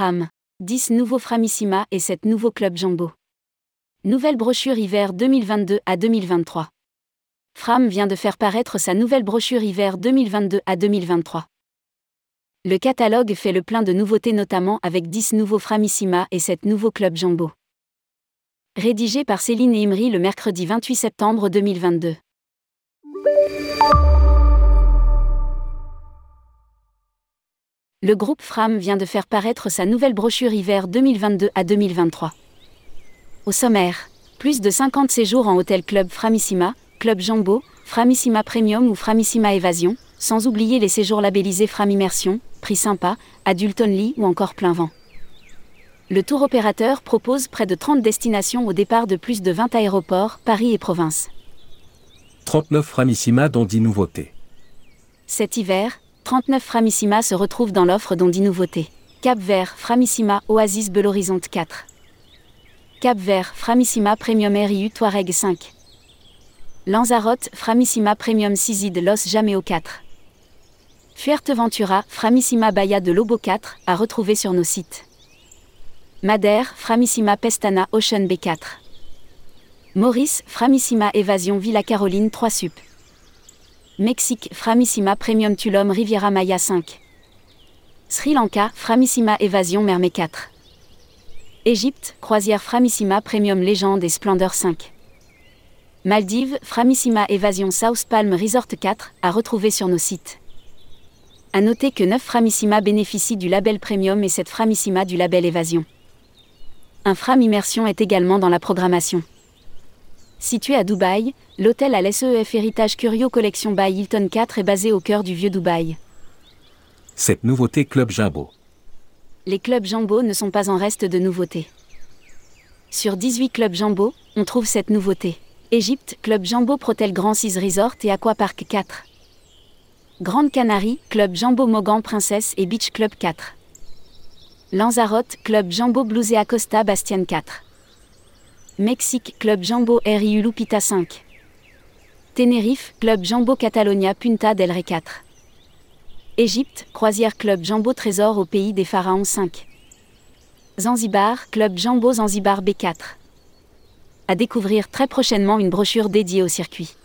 Fram. 10 nouveaux Framissima et 7 nouveaux clubs Jumbo. Nouvelle brochure hiver 2022 à 2023. Fram vient de faire paraître sa nouvelle brochure hiver 2022 à 2023. Le catalogue fait le plein de nouveautés notamment avec 10 nouveaux Framissima et 7 nouveaux clubs Jumbo. Rédigé par Céline et Imri le mercredi 28 septembre 2022. Le groupe Fram vient de faire paraître sa nouvelle brochure hiver 2022 à 2023. Au sommaire, plus de 50 séjours en hôtel club Framissima, club Jumbo, Framissima Premium ou Framissima Évasion, sans oublier les séjours labellisés Fram Immersion, Prix Sympa, Adult Only ou encore Plein Vent. Le tour opérateur propose près de 30 destinations au départ de plus de 20 aéroports, Paris et province. 39 Framissima dont 10 nouveautés. Cet hiver, 39 Framissima se retrouvent dans l'offre dont 10 nouveautés. Cap Vert, Framissima, Oasis Bel Horizonte 4. Cap Vert, Framissima Premium RIU Touareg 5. Lanzarote, Framissima Premium Sizid Los Jameo 4. Fuerteventura, Framissima Bahia de Lobo 4, à retrouver sur nos sites. Madère, Framissima Pestana Ocean B4. Maurice, Framissima Évasion Villa Caroline 3 Sup. Mexique, Framissima Premium Tulum Riviera Maya 5. Sri Lanka, Framissima Évasion Mermé 4. Égypte, Croisière Framissima Premium Légende et Splendeur 5. Maldives, Framissima Évasion South Palm Resort 4, à retrouver sur nos sites. À noter que 9 Framissima bénéficient du label Premium et 7 Framissima du label Évasion. Un Fram Immersion est également dans la programmation. Situé à Dubaï, l'hôtel à l'SEF Héritage Curio Collection by Hilton 4 est basé au cœur du vieux Dubaï. Cette nouveauté Club Jumbo. Les clubs Jumbo ne sont pas en reste de nouveautés. Sur 18 clubs Jumbo, on trouve cette nouveauté. Égypte, Club Jumbo Protel Grand 6 Resort et Aquapark 4. Grande Canarie, Club Jumbo Mogan Princesse et Beach Club 4. Lanzarote, Club Jumbo Blues et Acosta Bastien 4. Mexique, Club Jumbo RIU Lupita 5. Tenerife, Club Jumbo Catalonia Punta del Rey 4. Égypte, Croisière Club Jumbo Trésor au pays des Pharaons 5. Zanzibar, Club Jumbo Zanzibar B4. À découvrir très prochainement une brochure dédiée au circuit.